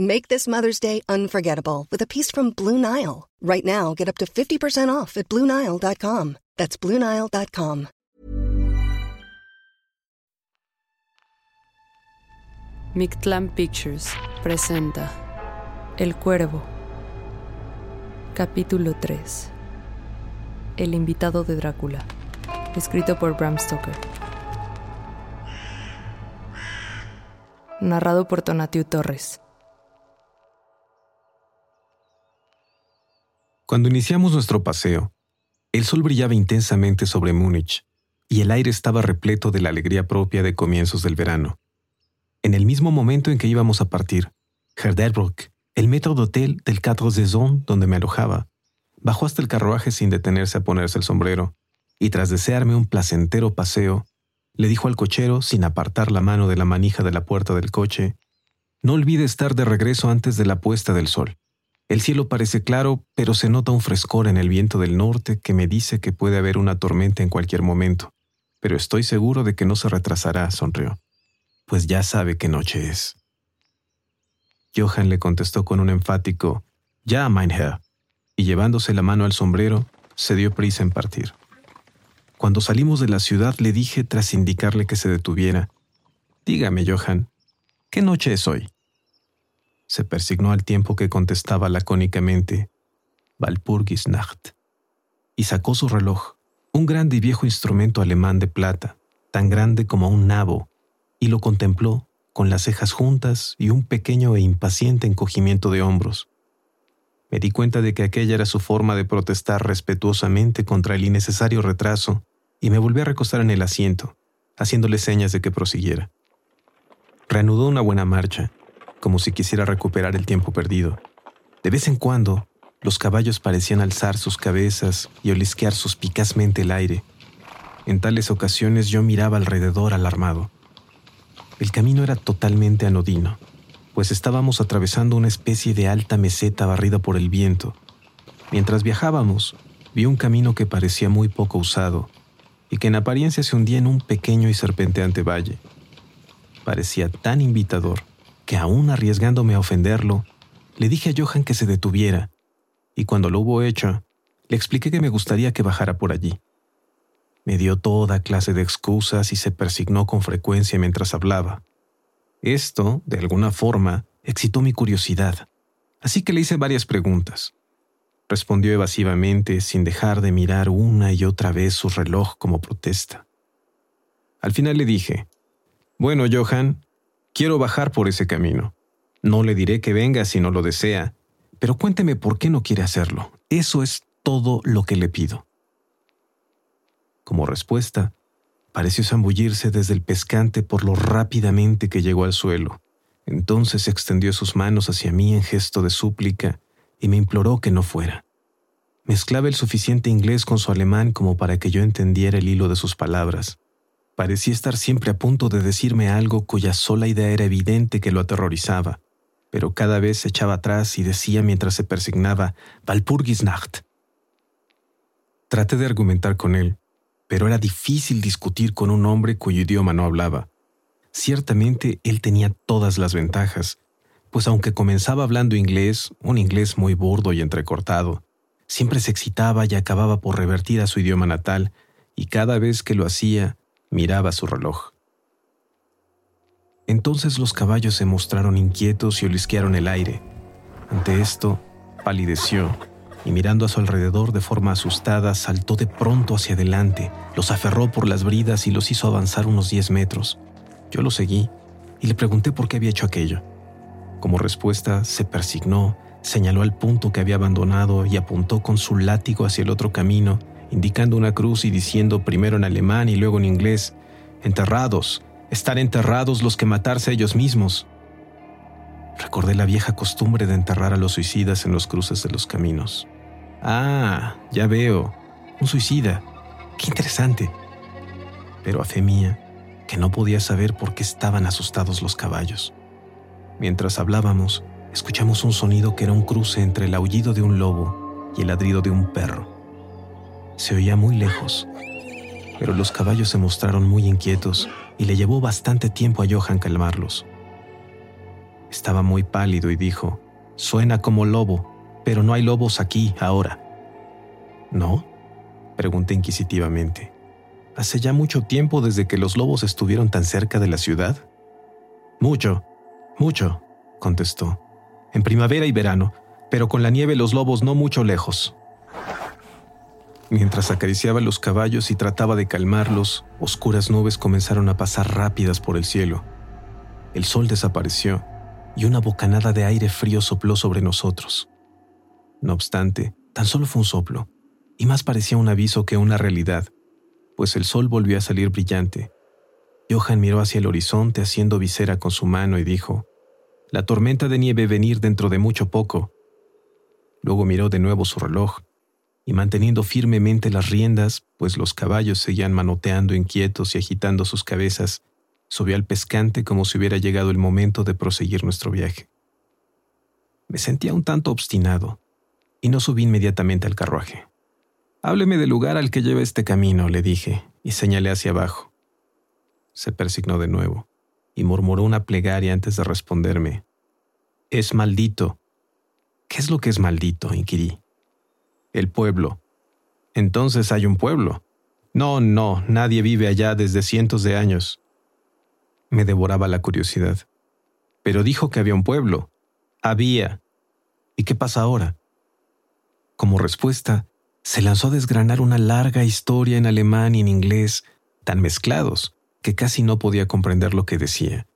Make this Mother's Day unforgettable with a piece from Blue Nile. Right now, get up to 50% off at BlueNile.com. That's BlueNile.com. Mictlan Pictures presenta El Cuervo. Capítulo 3. El invitado de Drácula. Escrito por Bram Stoker. Narrado por Tonatiu Torres. Cuando iniciamos nuestro paseo, el sol brillaba intensamente sobre Múnich y el aire estaba repleto de la alegría propia de comienzos del verano. En el mismo momento en que íbamos a partir, Herderbrook, el metro de hotel del Quatre Saisons donde me alojaba, bajó hasta el carruaje sin detenerse a ponerse el sombrero, y tras desearme un placentero paseo, le dijo al cochero, sin apartar la mano de la manija de la puerta del coche, No olvide estar de regreso antes de la puesta del sol. El cielo parece claro, pero se nota un frescor en el viento del norte que me dice que puede haber una tormenta en cualquier momento. Pero estoy seguro de que no se retrasará, sonrió. Pues ya sabe qué noche es. Johann le contestó con un enfático Ya, mein Herr, y llevándose la mano al sombrero, se dio prisa en partir. Cuando salimos de la ciudad le dije tras indicarle que se detuviera, Dígame, Johann, ¿qué noche es hoy? Se persignó al tiempo que contestaba lacónicamente, Walpurgisnacht, y sacó su reloj, un grande y viejo instrumento alemán de plata, tan grande como un nabo, y lo contempló con las cejas juntas y un pequeño e impaciente encogimiento de hombros. Me di cuenta de que aquella era su forma de protestar respetuosamente contra el innecesario retraso y me volví a recostar en el asiento, haciéndole señas de que prosiguiera. Reanudó una buena marcha, como si quisiera recuperar el tiempo perdido. De vez en cuando, los caballos parecían alzar sus cabezas y olisquear suspicazmente el aire. En tales ocasiones yo miraba alrededor alarmado. El camino era totalmente anodino, pues estábamos atravesando una especie de alta meseta barrida por el viento. Mientras viajábamos, vi un camino que parecía muy poco usado y que en apariencia se hundía en un pequeño y serpenteante valle. Parecía tan invitador que aún arriesgándome a ofenderlo, le dije a Johan que se detuviera, y cuando lo hubo hecho, le expliqué que me gustaría que bajara por allí. Me dio toda clase de excusas y se persignó con frecuencia mientras hablaba. Esto, de alguna forma, excitó mi curiosidad, así que le hice varias preguntas. Respondió evasivamente, sin dejar de mirar una y otra vez su reloj como protesta. Al final le dije, Bueno, Johan, quiero bajar por ese camino. No le diré que venga si no lo desea, pero cuénteme por qué no quiere hacerlo. Eso es todo lo que le pido. Como respuesta, pareció zambullirse desde el pescante por lo rápidamente que llegó al suelo. Entonces extendió sus manos hacia mí en gesto de súplica y me imploró que no fuera. Mezclaba el suficiente inglés con su alemán como para que yo entendiera el hilo de sus palabras. Parecía estar siempre a punto de decirme algo cuya sola idea era evidente que lo aterrorizaba, pero cada vez se echaba atrás y decía mientras se persignaba Walpurgisnacht. Traté de argumentar con él, pero era difícil discutir con un hombre cuyo idioma no hablaba. Ciertamente él tenía todas las ventajas, pues aunque comenzaba hablando inglés, un inglés muy burdo y entrecortado, siempre se excitaba y acababa por revertir a su idioma natal, y cada vez que lo hacía, miraba su reloj. Entonces los caballos se mostraron inquietos y olisquearon el aire. Ante esto, palideció y mirando a su alrededor de forma asustada, saltó de pronto hacia adelante, los aferró por las bridas y los hizo avanzar unos diez metros. Yo lo seguí y le pregunté por qué había hecho aquello. Como respuesta, se persignó, señaló al punto que había abandonado y apuntó con su látigo hacia el otro camino, indicando una cruz y diciendo primero en alemán y luego en inglés, Enterrados, estar enterrados los que matarse ellos mismos. Recordé la vieja costumbre de enterrar a los suicidas en los cruces de los caminos. Ah, ya veo, un suicida. Qué interesante. Pero a fe mía, que no podía saber por qué estaban asustados los caballos. Mientras hablábamos, escuchamos un sonido que era un cruce entre el aullido de un lobo y el ladrido de un perro. Se oía muy lejos, pero los caballos se mostraron muy inquietos y le llevó bastante tiempo a Johan calmarlos. Estaba muy pálido y dijo, Suena como lobo, pero no hay lobos aquí ahora. ¿No? Pregunté inquisitivamente. ¿Hace ya mucho tiempo desde que los lobos estuvieron tan cerca de la ciudad? Mucho, mucho, contestó. En primavera y verano, pero con la nieve los lobos no mucho lejos. Mientras acariciaba los caballos y trataba de calmarlos, oscuras nubes comenzaron a pasar rápidas por el cielo. El sol desapareció y una bocanada de aire frío sopló sobre nosotros. No obstante, tan solo fue un soplo, y más parecía un aviso que una realidad, pues el sol volvió a salir brillante. Johan miró hacia el horizonte haciendo visera con su mano y dijo, la tormenta de nieve venir dentro de mucho poco. Luego miró de nuevo su reloj, y manteniendo firmemente las riendas, pues los caballos seguían manoteando inquietos y agitando sus cabezas, subió al pescante como si hubiera llegado el momento de proseguir nuestro viaje. Me sentía un tanto obstinado, y no subí inmediatamente al carruaje. Hábleme del lugar al que lleva este camino, le dije, y señalé hacia abajo. Se persignó de nuevo y murmuró una plegaria antes de responderme. Es maldito. ¿Qué es lo que es maldito? inquirí. El pueblo. Entonces hay un pueblo. No, no, nadie vive allá desde cientos de años. Me devoraba la curiosidad. Pero dijo que había un pueblo. Había. ¿Y qué pasa ahora? Como respuesta, se lanzó a desgranar una larga historia en alemán y en inglés, tan mezclados que casi no podía comprender lo que decía.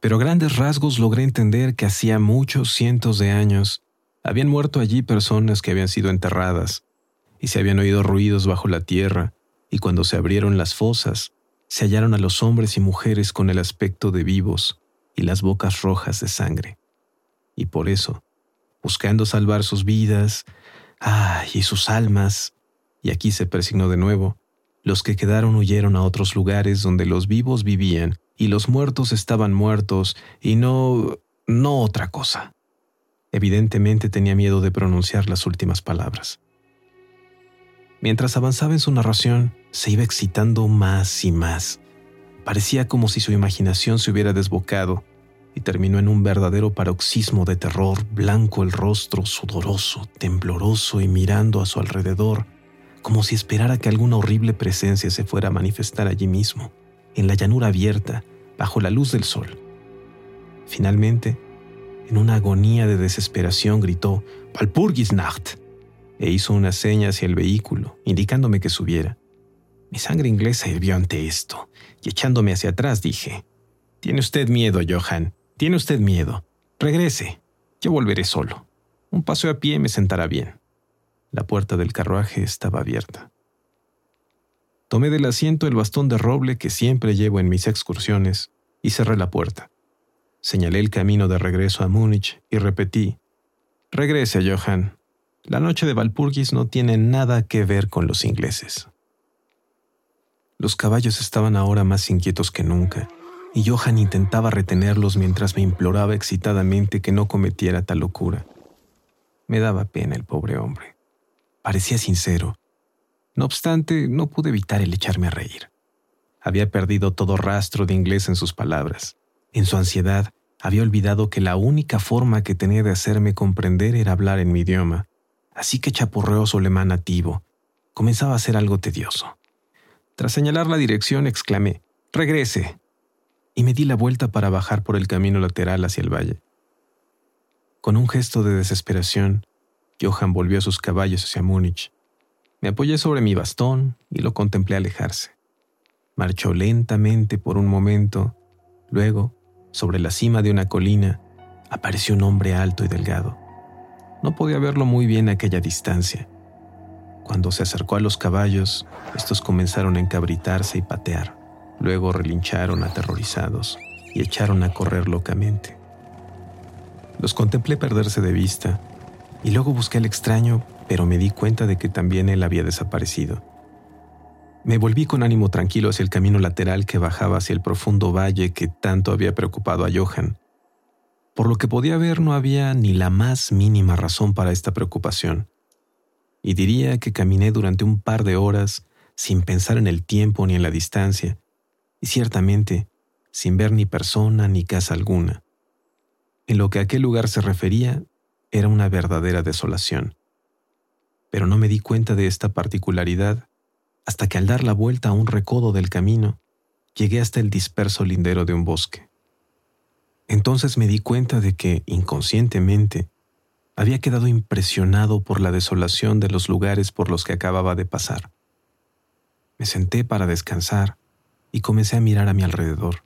Pero a grandes rasgos logré entender que hacía muchos cientos de años habían muerto allí personas que habían sido enterradas, y se habían oído ruidos bajo la tierra, y cuando se abrieron las fosas, se hallaron a los hombres y mujeres con el aspecto de vivos y las bocas rojas de sangre. Y por eso, buscando salvar sus vidas, ay, y sus almas, y aquí se persignó de nuevo, los que quedaron huyeron a otros lugares donde los vivos vivían y los muertos estaban muertos y no... no otra cosa. Evidentemente tenía miedo de pronunciar las últimas palabras. Mientras avanzaba en su narración, se iba excitando más y más. Parecía como si su imaginación se hubiera desbocado y terminó en un verdadero paroxismo de terror, blanco el rostro, sudoroso, tembloroso y mirando a su alrededor, como si esperara que alguna horrible presencia se fuera a manifestar allí mismo, en la llanura abierta, bajo la luz del sol. Finalmente, en una agonía de desesperación gritó Walpurgisnacht e hizo una seña hacia el vehículo, indicándome que subiera. Mi sangre inglesa hirvió ante esto, y echándome hacia atrás dije, Tiene usted miedo, Johan, tiene usted miedo. Regrese, yo volveré solo. Un paseo a pie me sentará bien. La puerta del carruaje estaba abierta. Tomé del asiento el bastón de roble que siempre llevo en mis excursiones y cerré la puerta. Señalé el camino de regreso a Múnich y repetí, Regrese, Johan. La noche de Valpurgis no tiene nada que ver con los ingleses. Los caballos estaban ahora más inquietos que nunca, y Johan intentaba retenerlos mientras me imploraba excitadamente que no cometiera tal locura. Me daba pena el pobre hombre. Parecía sincero. No obstante, no pude evitar el echarme a reír. Había perdido todo rastro de inglés en sus palabras. En su ansiedad, había olvidado que la única forma que tenía de hacerme comprender era hablar en mi idioma, así que chapurreó su alemán nativo. Comenzaba a ser algo tedioso. Tras señalar la dirección, exclamé, Regrese. Y me di la vuelta para bajar por el camino lateral hacia el valle. Con un gesto de desesperación, Johann volvió sus caballos hacia Múnich. Me apoyé sobre mi bastón y lo contemplé alejarse. Marchó lentamente por un momento, luego sobre la cima de una colina, apareció un hombre alto y delgado. No podía verlo muy bien a aquella distancia. Cuando se acercó a los caballos, estos comenzaron a encabritarse y patear. Luego relincharon aterrorizados y echaron a correr locamente. Los contemplé perderse de vista y luego busqué al extraño, pero me di cuenta de que también él había desaparecido. Me volví con ánimo tranquilo hacia el camino lateral que bajaba hacia el profundo valle que tanto había preocupado a Johan. Por lo que podía ver no había ni la más mínima razón para esta preocupación. Y diría que caminé durante un par de horas sin pensar en el tiempo ni en la distancia, y ciertamente sin ver ni persona ni casa alguna. En lo que aquel lugar se refería, era una verdadera desolación. Pero no me di cuenta de esta particularidad hasta que al dar la vuelta a un recodo del camino, llegué hasta el disperso lindero de un bosque. Entonces me di cuenta de que, inconscientemente, había quedado impresionado por la desolación de los lugares por los que acababa de pasar. Me senté para descansar y comencé a mirar a mi alrededor.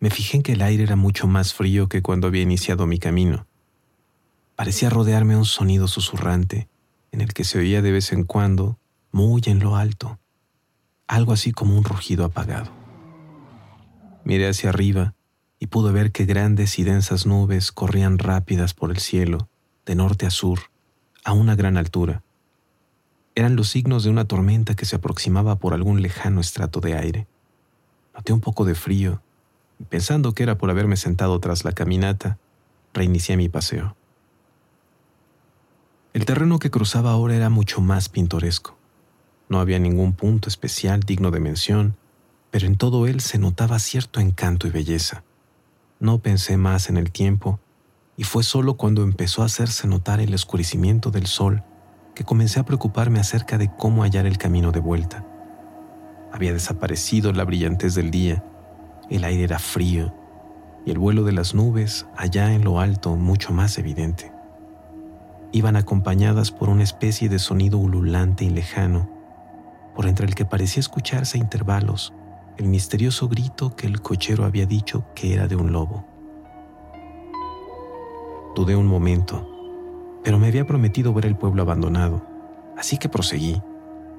Me fijé en que el aire era mucho más frío que cuando había iniciado mi camino. Parecía rodearme un sonido susurrante, en el que se oía de vez en cuando muy en lo alto, algo así como un rugido apagado. Miré hacia arriba y pude ver que grandes y densas nubes corrían rápidas por el cielo, de norte a sur, a una gran altura. Eran los signos de una tormenta que se aproximaba por algún lejano estrato de aire. Noté un poco de frío y pensando que era por haberme sentado tras la caminata, reinicié mi paseo. El terreno que cruzaba ahora era mucho más pintoresco. No había ningún punto especial digno de mención, pero en todo él se notaba cierto encanto y belleza. No pensé más en el tiempo, y fue solo cuando empezó a hacerse notar el oscurecimiento del sol que comencé a preocuparme acerca de cómo hallar el camino de vuelta. Había desaparecido la brillantez del día, el aire era frío, y el vuelo de las nubes allá en lo alto mucho más evidente. Iban acompañadas por una especie de sonido ululante y lejano, por entre el que parecía escucharse a intervalos el misterioso grito que el cochero había dicho que era de un lobo. Dudé un momento, pero me había prometido ver el pueblo abandonado, así que proseguí,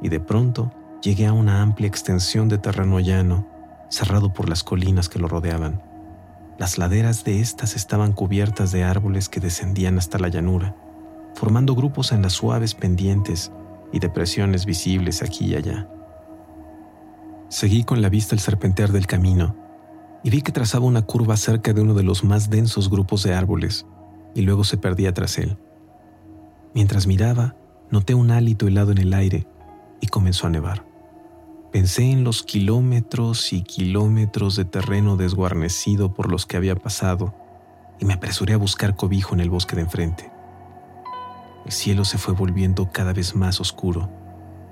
y de pronto llegué a una amplia extensión de terreno llano, cerrado por las colinas que lo rodeaban. Las laderas de éstas estaban cubiertas de árboles que descendían hasta la llanura, formando grupos en las suaves pendientes y depresiones visibles aquí y allá. Seguí con la vista el serpentear del camino y vi que trazaba una curva cerca de uno de los más densos grupos de árboles y luego se perdía tras él. Mientras miraba, noté un hálito helado en el aire y comenzó a nevar. Pensé en los kilómetros y kilómetros de terreno desguarnecido por los que había pasado y me apresuré a buscar cobijo en el bosque de enfrente. El cielo se fue volviendo cada vez más oscuro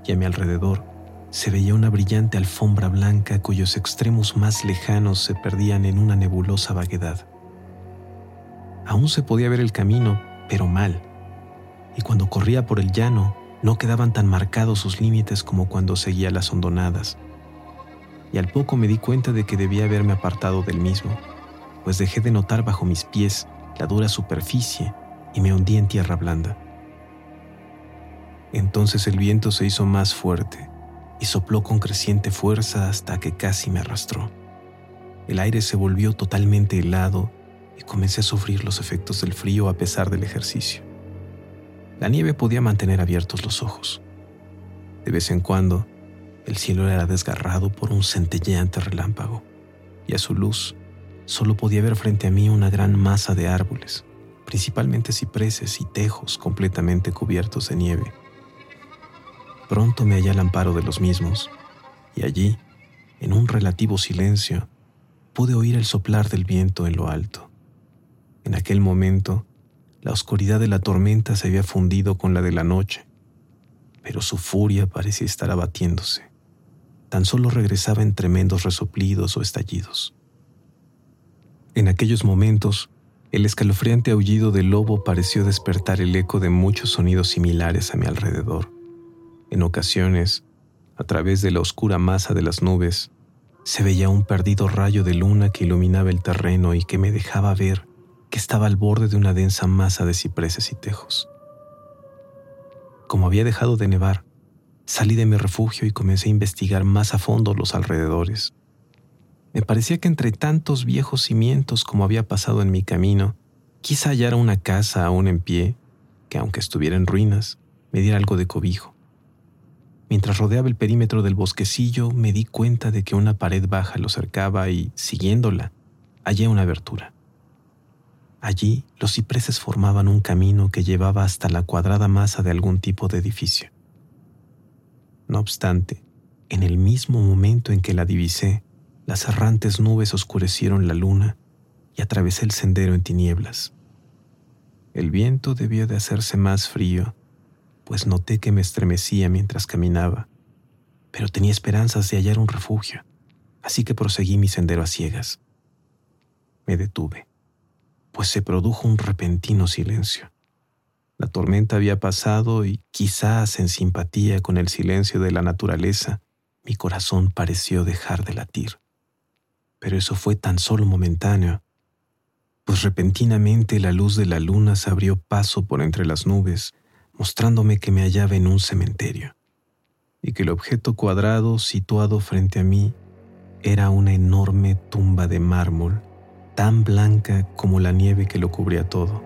y a mi alrededor se veía una brillante alfombra blanca cuyos extremos más lejanos se perdían en una nebulosa vaguedad. Aún se podía ver el camino, pero mal, y cuando corría por el llano no quedaban tan marcados sus límites como cuando seguía las hondonadas. Y al poco me di cuenta de que debía haberme apartado del mismo, pues dejé de notar bajo mis pies la dura superficie y me hundí en tierra blanda. Entonces el viento se hizo más fuerte y sopló con creciente fuerza hasta que casi me arrastró. El aire se volvió totalmente helado y comencé a sufrir los efectos del frío a pesar del ejercicio. la nieve podía mantener abiertos los ojos. De vez en cuando, el cielo era desgarrado por un centelleante relámpago, y a su luz solo podía ver frente a mí una gran masa de árboles, principalmente cipreses y tejos completamente cubiertos de nieve. Pronto me hallé al amparo de los mismos, y allí, en un relativo silencio, pude oír el soplar del viento en lo alto. En aquel momento, la oscuridad de la tormenta se había fundido con la de la noche, pero su furia parecía estar abatiéndose. Tan solo regresaba en tremendos resoplidos o estallidos. En aquellos momentos, el escalofriante aullido del lobo pareció despertar el eco de muchos sonidos similares a mi alrededor. En ocasiones, a través de la oscura masa de las nubes, se veía un perdido rayo de luna que iluminaba el terreno y que me dejaba ver que estaba al borde de una densa masa de cipreses y tejos. Como había dejado de nevar, salí de mi refugio y comencé a investigar más a fondo los alrededores. Me parecía que entre tantos viejos cimientos como había pasado en mi camino, quizá hallara una casa aún en pie, que aunque estuviera en ruinas, me diera algo de cobijo. Mientras rodeaba el perímetro del bosquecillo, me di cuenta de que una pared baja lo cercaba y, siguiéndola, hallé una abertura. Allí los cipreses formaban un camino que llevaba hasta la cuadrada masa de algún tipo de edificio. No obstante, en el mismo momento en que la divisé, las errantes nubes oscurecieron la luna y atravesé el sendero en tinieblas. El viento debió de hacerse más frío pues noté que me estremecía mientras caminaba, pero tenía esperanzas de hallar un refugio, así que proseguí mi sendero a ciegas. Me detuve, pues se produjo un repentino silencio. La tormenta había pasado y quizás en simpatía con el silencio de la naturaleza, mi corazón pareció dejar de latir. Pero eso fue tan solo momentáneo, pues repentinamente la luz de la luna se abrió paso por entre las nubes mostrándome que me hallaba en un cementerio y que el objeto cuadrado situado frente a mí era una enorme tumba de mármol, tan blanca como la nieve que lo cubría todo.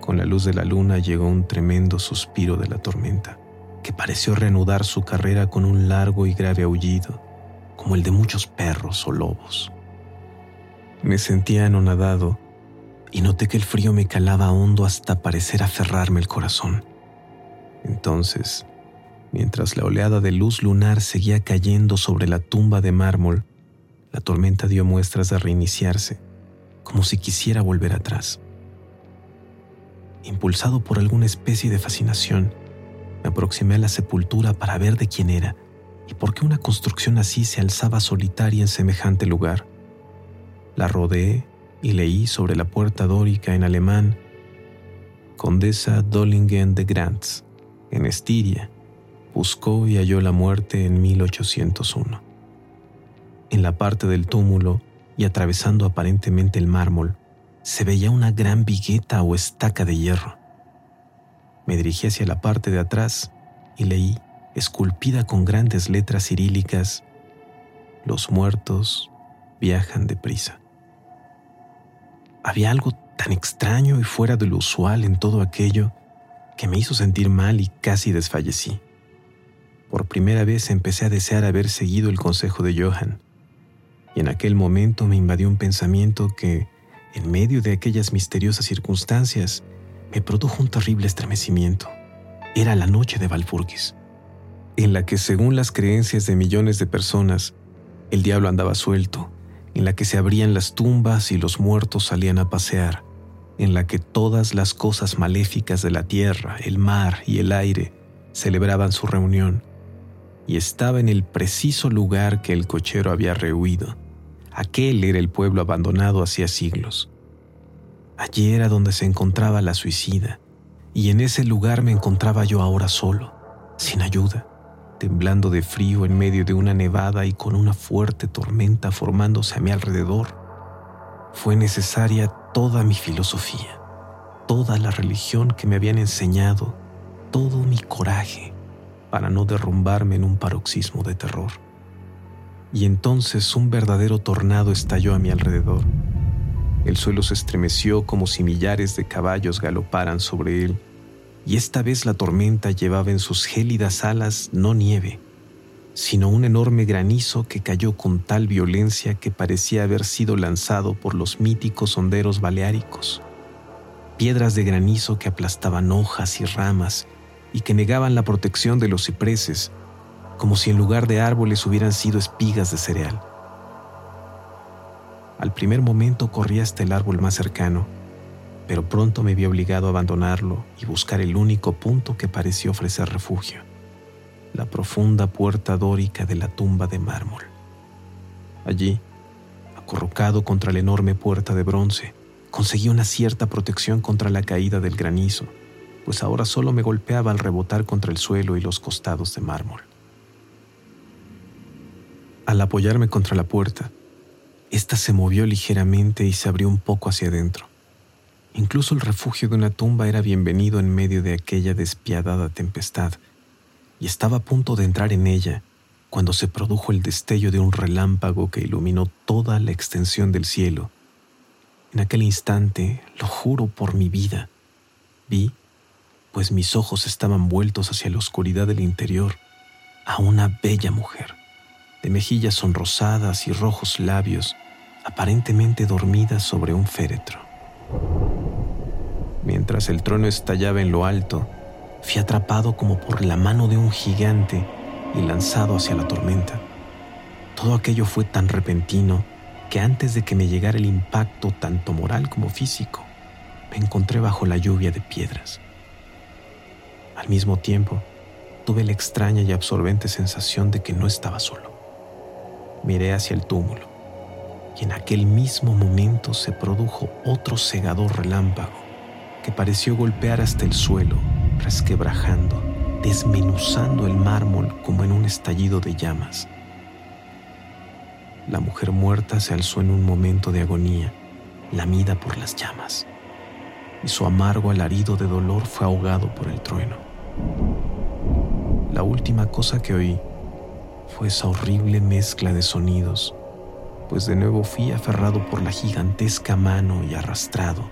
Con la luz de la luna llegó un tremendo suspiro de la tormenta, que pareció reanudar su carrera con un largo y grave aullido, como el de muchos perros o lobos. Me sentía anonadado y noté que el frío me calaba hondo hasta parecer aferrarme el corazón. Entonces, mientras la oleada de luz lunar seguía cayendo sobre la tumba de mármol, la tormenta dio muestras de reiniciarse, como si quisiera volver atrás. Impulsado por alguna especie de fascinación, me aproximé a la sepultura para ver de quién era y por qué una construcción así se alzaba solitaria en semejante lugar. La rodeé y leí sobre la puerta dórica en alemán Condesa Dollingen de Grants en Estiria, buscó y halló la muerte en 1801. En la parte del túmulo y atravesando aparentemente el mármol, se veía una gran vigueta o estaca de hierro. Me dirigí hacia la parte de atrás y leí, esculpida con grandes letras cirílicas, Los muertos viajan deprisa. Había algo tan extraño y fuera de lo usual en todo aquello que me hizo sentir mal y casi desfallecí. Por primera vez empecé a desear haber seguido el consejo de Johan, y en aquel momento me invadió un pensamiento que, en medio de aquellas misteriosas circunstancias, me produjo un terrible estremecimiento. Era la noche de Valpurgis, en la que, según las creencias de millones de personas, el diablo andaba suelto, en la que se abrían las tumbas y los muertos salían a pasear, en la que todas las cosas maléficas de la tierra, el mar y el aire celebraban su reunión, y estaba en el preciso lugar que el cochero había rehuido. Aquel era el pueblo abandonado hacía siglos. Allí era donde se encontraba la suicida, y en ese lugar me encontraba yo ahora solo, sin ayuda, temblando de frío en medio de una nevada y con una fuerte tormenta formándose a mi alrededor. Fue necesaria toda mi filosofía, toda la religión que me habían enseñado, todo mi coraje para no derrumbarme en un paroxismo de terror. Y entonces un verdadero tornado estalló a mi alrededor. El suelo se estremeció como si millares de caballos galoparan sobre él, y esta vez la tormenta llevaba en sus gélidas alas no nieve, sino un enorme granizo que cayó con tal violencia que parecía haber sido lanzado por los míticos honderos baleáricos. Piedras de granizo que aplastaban hojas y ramas y que negaban la protección de los cipreses, como si en lugar de árboles hubieran sido espigas de cereal. Al primer momento corrí hasta el árbol más cercano, pero pronto me vi obligado a abandonarlo y buscar el único punto que pareció ofrecer refugio, la profunda puerta dórica de la tumba de mármol. Allí, acurrucado contra la enorme puerta de bronce, conseguí una cierta protección contra la caída del granizo, pues ahora solo me golpeaba al rebotar contra el suelo y los costados de mármol. Al apoyarme contra la puerta, esta se movió ligeramente y se abrió un poco hacia adentro. Incluso el refugio de una tumba era bienvenido en medio de aquella despiadada tempestad, y estaba a punto de entrar en ella cuando se produjo el destello de un relámpago que iluminó toda la extensión del cielo. En aquel instante, lo juro por mi vida, vi, pues mis ojos estaban vueltos hacia la oscuridad del interior, a una bella mujer de mejillas sonrosadas y rojos labios, aparentemente dormida sobre un féretro. Mientras el trono estallaba en lo alto, fui atrapado como por la mano de un gigante y lanzado hacia la tormenta. Todo aquello fue tan repentino que antes de que me llegara el impacto tanto moral como físico, me encontré bajo la lluvia de piedras. Al mismo tiempo, tuve la extraña y absorbente sensación de que no estaba solo miré hacia el túmulo y en aquel mismo momento se produjo otro cegador relámpago que pareció golpear hasta el suelo, resquebrajando, desmenuzando el mármol como en un estallido de llamas. La mujer muerta se alzó en un momento de agonía, lamida por las llamas, y su amargo alarido de dolor fue ahogado por el trueno. La última cosa que oí fue esa horrible mezcla de sonidos, pues de nuevo fui aferrado por la gigantesca mano y arrastrado,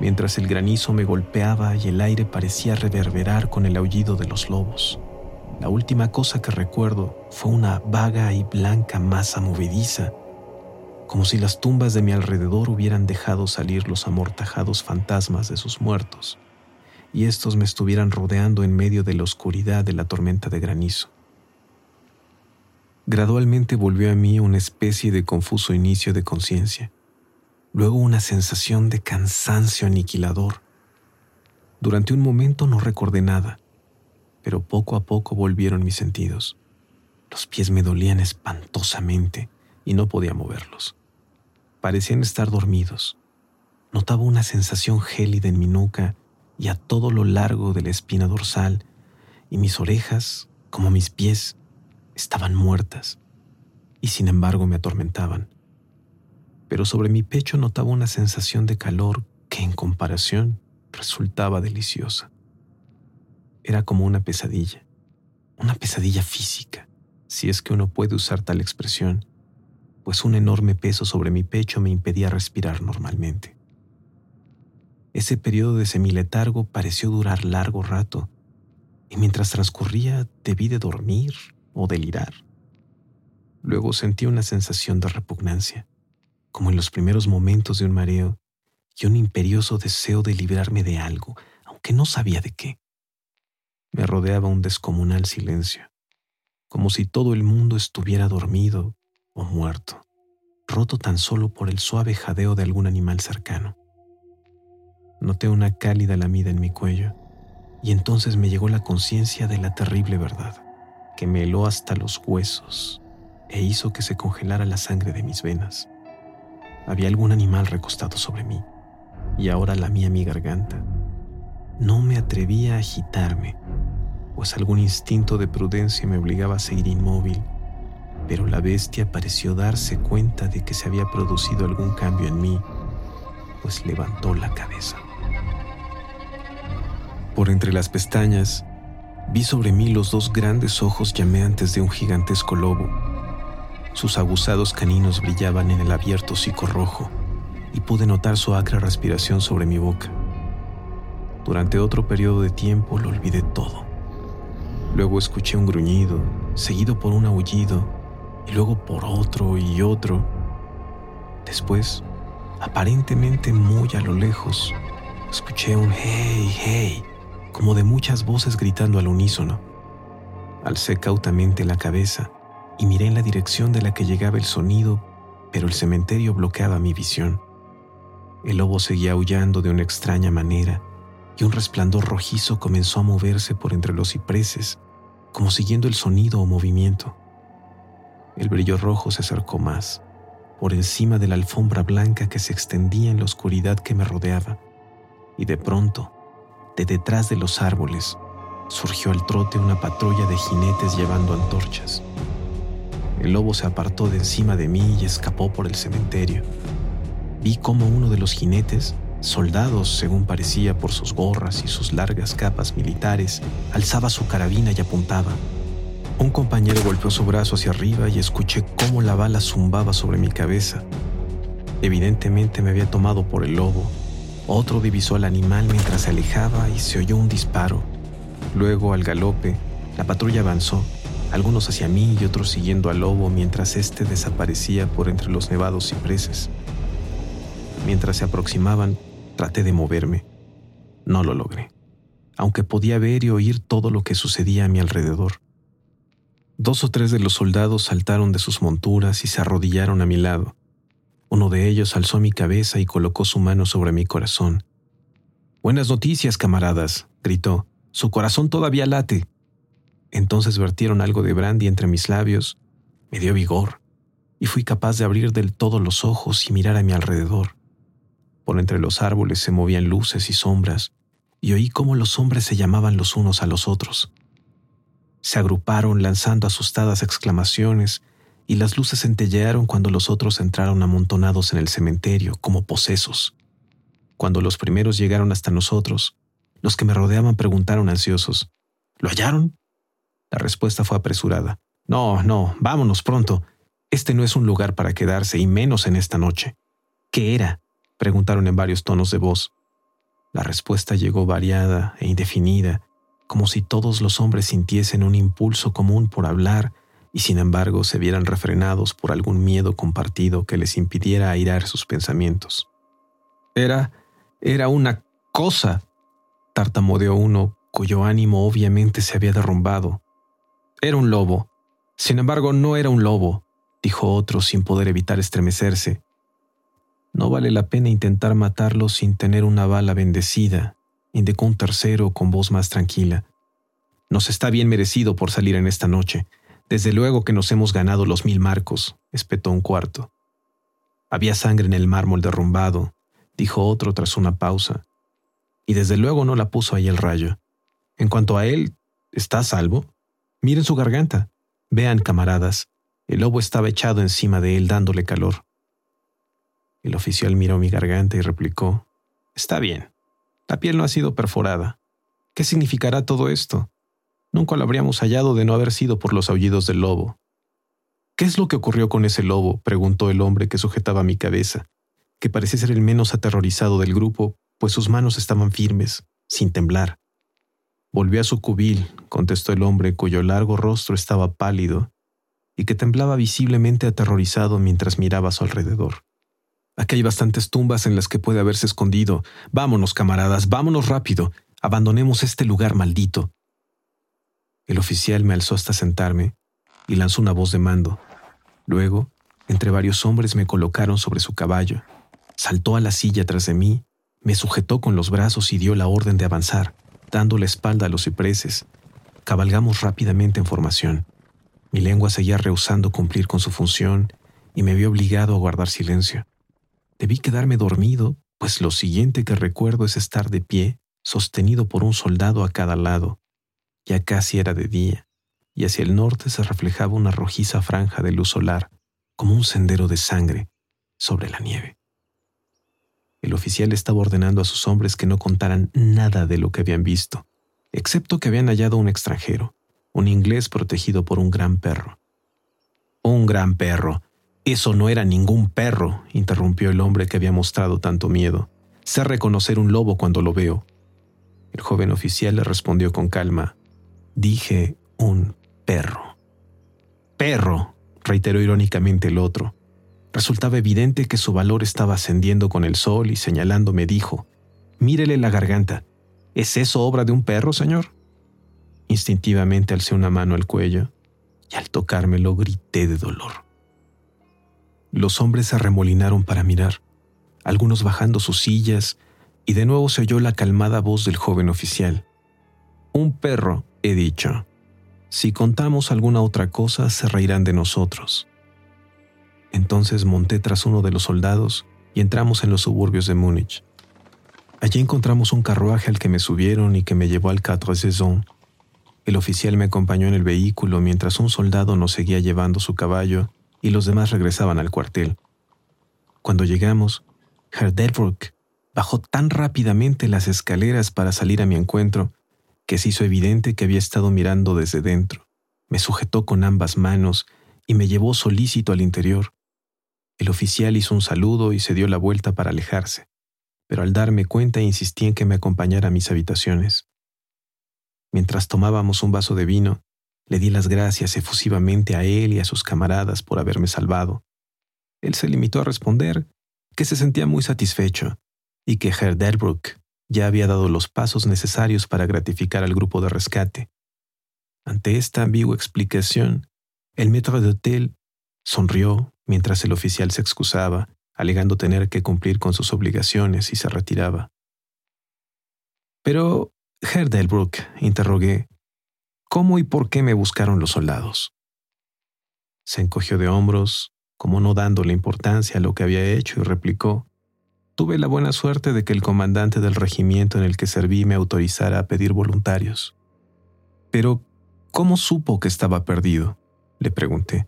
mientras el granizo me golpeaba y el aire parecía reverberar con el aullido de los lobos. La última cosa que recuerdo fue una vaga y blanca masa movediza, como si las tumbas de mi alrededor hubieran dejado salir los amortajados fantasmas de sus muertos, y estos me estuvieran rodeando en medio de la oscuridad de la tormenta de granizo. Gradualmente volvió a mí una especie de confuso inicio de conciencia, luego una sensación de cansancio aniquilador. Durante un momento no recordé nada, pero poco a poco volvieron mis sentidos. Los pies me dolían espantosamente y no podía moverlos. Parecían estar dormidos. Notaba una sensación gélida en mi nuca y a todo lo largo de la espina dorsal, y mis orejas, como mis pies, estaban muertas y sin embargo me atormentaban. Pero sobre mi pecho notaba una sensación de calor que en comparación resultaba deliciosa. Era como una pesadilla, una pesadilla física, si es que uno puede usar tal expresión, pues un enorme peso sobre mi pecho me impedía respirar normalmente. Ese periodo de semiletargo pareció durar largo rato, y mientras transcurría debí de dormir o delirar. Luego sentí una sensación de repugnancia, como en los primeros momentos de un mareo, y un imperioso deseo de librarme de algo, aunque no sabía de qué. Me rodeaba un descomunal silencio, como si todo el mundo estuviera dormido o muerto, roto tan solo por el suave jadeo de algún animal cercano. Noté una cálida lamida en mi cuello, y entonces me llegó la conciencia de la terrible verdad que me heló hasta los huesos e hizo que se congelara la sangre de mis venas. Había algún animal recostado sobre mí y ahora lamía mi garganta. No me atrevía a agitarme, pues algún instinto de prudencia me obligaba a seguir inmóvil, pero la bestia pareció darse cuenta de que se había producido algún cambio en mí, pues levantó la cabeza. Por entre las pestañas Vi sobre mí los dos grandes ojos llameantes de un gigantesco lobo. Sus aguzados caninos brillaban en el abierto hocico rojo y pude notar su acre respiración sobre mi boca. Durante otro periodo de tiempo lo olvidé todo. Luego escuché un gruñido, seguido por un aullido, y luego por otro y otro. Después, aparentemente muy a lo lejos, escuché un hey, hey, como de muchas voces gritando al unísono. Alcé cautamente la cabeza y miré en la dirección de la que llegaba el sonido, pero el cementerio bloqueaba mi visión. El lobo seguía aullando de una extraña manera y un resplandor rojizo comenzó a moverse por entre los cipreses, como siguiendo el sonido o movimiento. El brillo rojo se acercó más, por encima de la alfombra blanca que se extendía en la oscuridad que me rodeaba, y de pronto, de detrás de los árboles, surgió al trote una patrulla de jinetes llevando antorchas. El lobo se apartó de encima de mí y escapó por el cementerio. Vi cómo uno de los jinetes soldados, según parecía por sus gorras y sus largas capas militares, alzaba su carabina y apuntaba. Un compañero golpeó su brazo hacia arriba y escuché cómo la bala zumbaba sobre mi cabeza. Evidentemente me había tomado por el lobo. Otro divisó al animal mientras se alejaba y se oyó un disparo. Luego, al galope, la patrulla avanzó, algunos hacia mí y otros siguiendo al lobo mientras éste desaparecía por entre los nevados cipreses. Mientras se aproximaban, Traté de moverme. No lo logré, aunque podía ver y oír todo lo que sucedía a mi alrededor. Dos o tres de los soldados saltaron de sus monturas y se arrodillaron a mi lado. Uno de ellos alzó mi cabeza y colocó su mano sobre mi corazón. Buenas noticias, camaradas, gritó. Su corazón todavía late. Entonces vertieron algo de brandy entre mis labios, me dio vigor, y fui capaz de abrir del todo los ojos y mirar a mi alrededor. Por entre los árboles se movían luces y sombras, y oí cómo los hombres se llamaban los unos a los otros. Se agruparon lanzando asustadas exclamaciones, y las luces centellearon cuando los otros entraron amontonados en el cementerio, como posesos. Cuando los primeros llegaron hasta nosotros, los que me rodeaban preguntaron ansiosos, ¿Lo hallaron? La respuesta fue apresurada. No, no, vámonos pronto. Este no es un lugar para quedarse, y menos en esta noche. ¿Qué era? preguntaron en varios tonos de voz. La respuesta llegó variada e indefinida, como si todos los hombres sintiesen un impulso común por hablar y sin embargo se vieran refrenados por algún miedo compartido que les impidiera airar sus pensamientos. Era, era una cosa, tartamudeó uno cuyo ánimo obviamente se había derrumbado. Era un lobo. Sin embargo, no era un lobo, dijo otro sin poder evitar estremecerse. No vale la pena intentar matarlo sin tener una bala bendecida, indicó un tercero con voz más tranquila. Nos está bien merecido por salir en esta noche. Desde luego que nos hemos ganado los mil marcos, espetó un cuarto. Había sangre en el mármol derrumbado, dijo otro tras una pausa. Y desde luego no la puso ahí el rayo. En cuanto a él, ¿está salvo? Miren su garganta. Vean, camaradas, el lobo estaba echado encima de él dándole calor. El oficial miró mi garganta y replicó, Está bien, la piel no ha sido perforada. ¿Qué significará todo esto? Nunca lo habríamos hallado de no haber sido por los aullidos del lobo. ¿Qué es lo que ocurrió con ese lobo? preguntó el hombre que sujetaba mi cabeza, que parecía ser el menos aterrorizado del grupo, pues sus manos estaban firmes, sin temblar. Volvió a su cubil, contestó el hombre cuyo largo rostro estaba pálido y que temblaba visiblemente aterrorizado mientras miraba a su alrededor. Aquí hay bastantes tumbas en las que puede haberse escondido. Vámonos, camaradas, vámonos rápido. Abandonemos este lugar maldito. El oficial me alzó hasta sentarme y lanzó una voz de mando. Luego, entre varios hombres me colocaron sobre su caballo. Saltó a la silla tras de mí, me sujetó con los brazos y dio la orden de avanzar, dando la espalda a los cipreses. Cabalgamos rápidamente en formación. Mi lengua seguía rehusando cumplir con su función y me vi obligado a guardar silencio. Debí quedarme dormido, pues lo siguiente que recuerdo es estar de pie, sostenido por un soldado a cada lado. Ya casi era de día, y hacia el norte se reflejaba una rojiza franja de luz solar, como un sendero de sangre, sobre la nieve. El oficial estaba ordenando a sus hombres que no contaran nada de lo que habían visto, excepto que habían hallado un extranjero, un inglés protegido por un gran perro. Un gran perro, eso no era ningún perro, interrumpió el hombre que había mostrado tanto miedo. Sé reconocer un lobo cuando lo veo. El joven oficial le respondió con calma. Dije un perro. Perro, reiteró irónicamente el otro. Resultaba evidente que su valor estaba ascendiendo con el sol y señalándome dijo, Mírele la garganta. ¿Es eso obra de un perro, señor? Instintivamente alcé una mano al cuello y al tocármelo grité de dolor. Los hombres se arremolinaron para mirar, algunos bajando sus sillas, y de nuevo se oyó la calmada voz del joven oficial. Un perro, he dicho. Si contamos alguna otra cosa, se reirán de nosotros. Entonces monté tras uno de los soldados y entramos en los suburbios de Múnich. Allí encontramos un carruaje al que me subieron y que me llevó al Quatre Saisons. El oficial me acompañó en el vehículo mientras un soldado nos seguía llevando su caballo y los demás regresaban al cuartel. Cuando llegamos, Herr Delbruck bajó tan rápidamente las escaleras para salir a mi encuentro que se hizo evidente que había estado mirando desde dentro. Me sujetó con ambas manos y me llevó solícito al interior. El oficial hizo un saludo y se dio la vuelta para alejarse, pero al darme cuenta insistí en que me acompañara a mis habitaciones. Mientras tomábamos un vaso de vino, le di las gracias efusivamente a él y a sus camaradas por haberme salvado. Él se limitó a responder que se sentía muy satisfecho y que Herr Delbruck ya había dado los pasos necesarios para gratificar al grupo de rescate. Ante esta ambigua explicación, el maître d'hôtel sonrió mientras el oficial se excusaba, alegando tener que cumplir con sus obligaciones y se retiraba. Pero, Herr Delbruck, interrogué, ¿cómo y por qué me buscaron los soldados? Se encogió de hombros, como no dándole importancia a lo que había hecho, y replicó, Tuve la buena suerte de que el comandante del regimiento en el que serví me autorizara a pedir voluntarios. Pero, ¿cómo supo que estaba perdido? Le pregunté.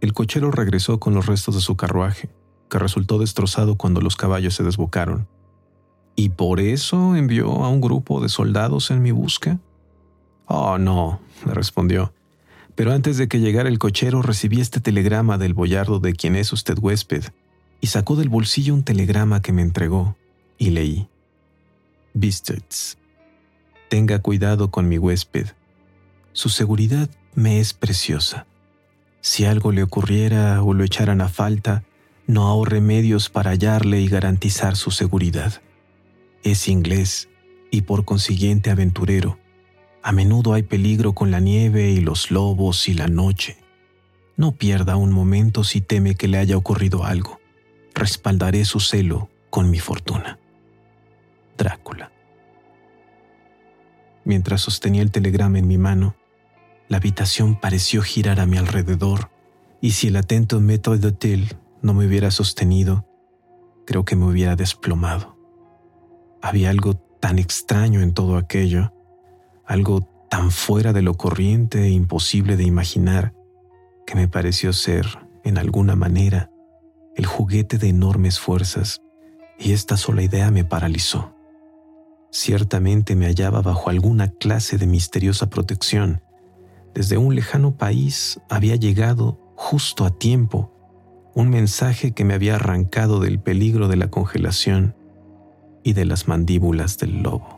El cochero regresó con los restos de su carruaje, que resultó destrozado cuando los caballos se desbocaron. ¿Y por eso envió a un grupo de soldados en mi busca? Oh, no, le respondió. Pero antes de que llegara el cochero recibí este telegrama del boyardo de quien es usted huésped, y sacó del bolsillo un telegrama que me entregó, y leí. Bistets. Tenga cuidado con mi huésped. Su seguridad me es preciosa. Si algo le ocurriera o lo echaran a falta, no ahorre medios para hallarle y garantizar su seguridad. Es inglés y por consiguiente aventurero a menudo hay peligro con la nieve y los lobos y la noche. No pierda un momento si teme que le haya ocurrido algo. Respaldaré su celo con mi fortuna. Drácula. Mientras sostenía el telegrama en mi mano, la habitación pareció girar a mi alrededor, y si el atento método d'hôtel no me hubiera sostenido, creo que me hubiera desplomado. Había algo tan extraño en todo aquello algo tan fuera de lo corriente e imposible de imaginar, que me pareció ser, en alguna manera, el juguete de enormes fuerzas, y esta sola idea me paralizó. Ciertamente me hallaba bajo alguna clase de misteriosa protección. Desde un lejano país había llegado, justo a tiempo, un mensaje que me había arrancado del peligro de la congelación y de las mandíbulas del lobo.